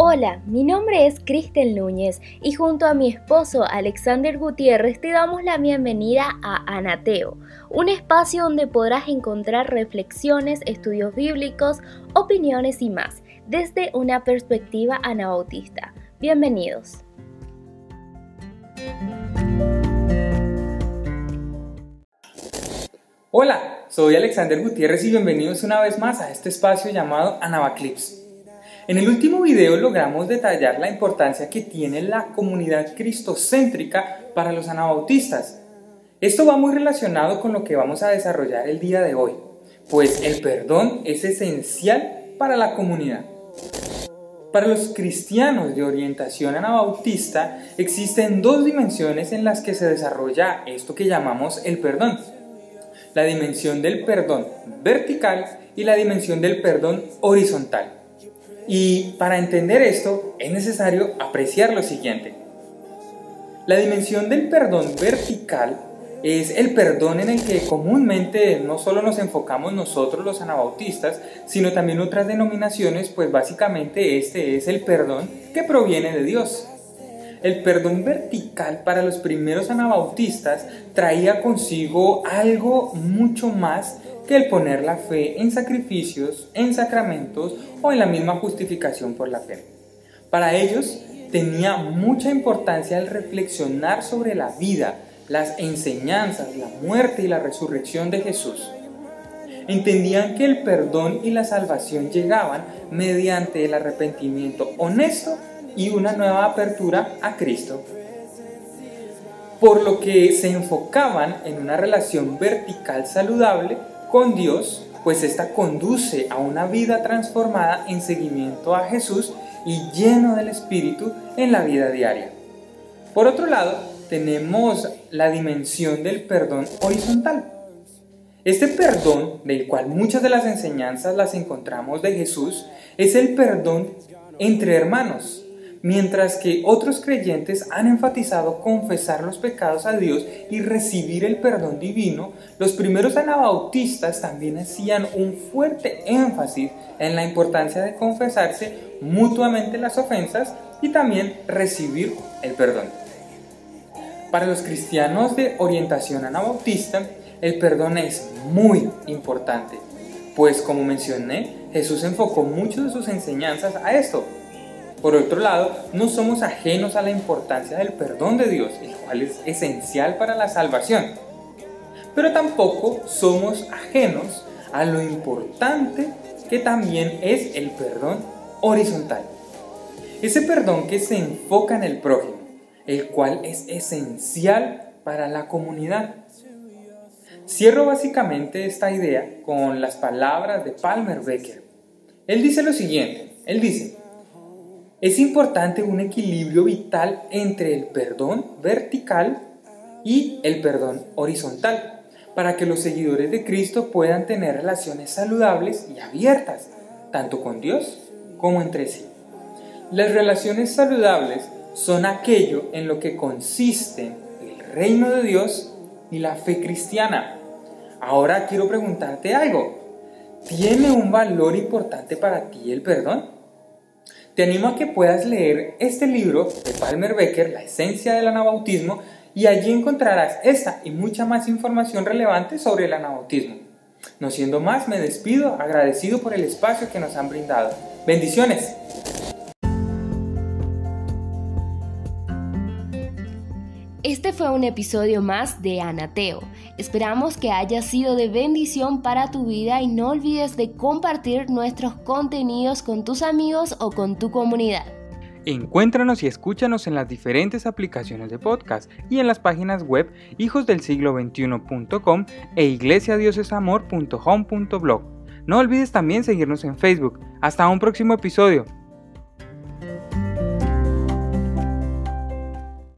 Hola, mi nombre es Cristel Núñez y junto a mi esposo Alexander Gutiérrez te damos la bienvenida a Anateo, un espacio donde podrás encontrar reflexiones, estudios bíblicos, opiniones y más, desde una perspectiva anabautista. Bienvenidos. Hola, soy Alexander Gutiérrez y bienvenidos una vez más a este espacio llamado Anabaclips. En el último video logramos detallar la importancia que tiene la comunidad cristocéntrica para los anabautistas. Esto va muy relacionado con lo que vamos a desarrollar el día de hoy, pues el perdón es esencial para la comunidad. Para los cristianos de orientación anabautista existen dos dimensiones en las que se desarrolla esto que llamamos el perdón. La dimensión del perdón vertical y la dimensión del perdón horizontal. Y para entender esto es necesario apreciar lo siguiente. La dimensión del perdón vertical es el perdón en el que comúnmente no solo nos enfocamos nosotros los anabautistas, sino también otras denominaciones, pues básicamente este es el perdón que proviene de Dios. El perdón vertical para los primeros anabautistas traía consigo algo mucho más que el poner la fe en sacrificios, en sacramentos o en la misma justificación por la fe. Para ellos tenía mucha importancia el reflexionar sobre la vida, las enseñanzas, la muerte y la resurrección de Jesús. Entendían que el perdón y la salvación llegaban mediante el arrepentimiento honesto y una nueva apertura a Cristo. Por lo que se enfocaban en una relación vertical saludable con Dios, pues esta conduce a una vida transformada en seguimiento a Jesús y lleno del Espíritu en la vida diaria. Por otro lado, tenemos la dimensión del perdón horizontal. Este perdón, del cual muchas de las enseñanzas las encontramos de Jesús, es el perdón entre hermanos, mientras que otros creyentes han enfatizado confesar los pecados a Dios y recibir el perdón divino, los primeros anabautistas también hacían un fuerte énfasis en la importancia de confesarse mutuamente las ofensas y también recibir el perdón. Para los cristianos de orientación anabautista, el perdón es muy importante, pues como mencioné, Jesús enfocó mucho de sus enseñanzas a esto, por otro lado, no somos ajenos a la importancia del perdón de Dios, el cual es esencial para la salvación. Pero tampoco somos ajenos a lo importante que también es el perdón horizontal. Ese perdón que se enfoca en el prójimo, el cual es esencial para la comunidad. Cierro básicamente esta idea con las palabras de Palmer Becker. Él dice lo siguiente, él dice, es importante un equilibrio vital entre el perdón vertical y el perdón horizontal, para que los seguidores de Cristo puedan tener relaciones saludables y abiertas, tanto con Dios como entre sí. Las relaciones saludables son aquello en lo que consisten el reino de Dios y la fe cristiana. Ahora quiero preguntarte algo. ¿Tiene un valor importante para ti el perdón? Te animo a que puedas leer este libro de Palmer Becker, La esencia del anabautismo, y allí encontrarás esta y mucha más información relevante sobre el anabautismo. No siendo más, me despido agradecido por el espacio que nos han brindado. Bendiciones. Este fue un episodio más de Anateo. Esperamos que haya sido de bendición para tu vida y no olvides de compartir nuestros contenidos con tus amigos o con tu comunidad. Encuéntranos y escúchanos en las diferentes aplicaciones de podcast y en las páginas web hijosdelsiglo21.com e iglesiadiosesamor.home.blog. No olvides también seguirnos en Facebook. Hasta un próximo episodio.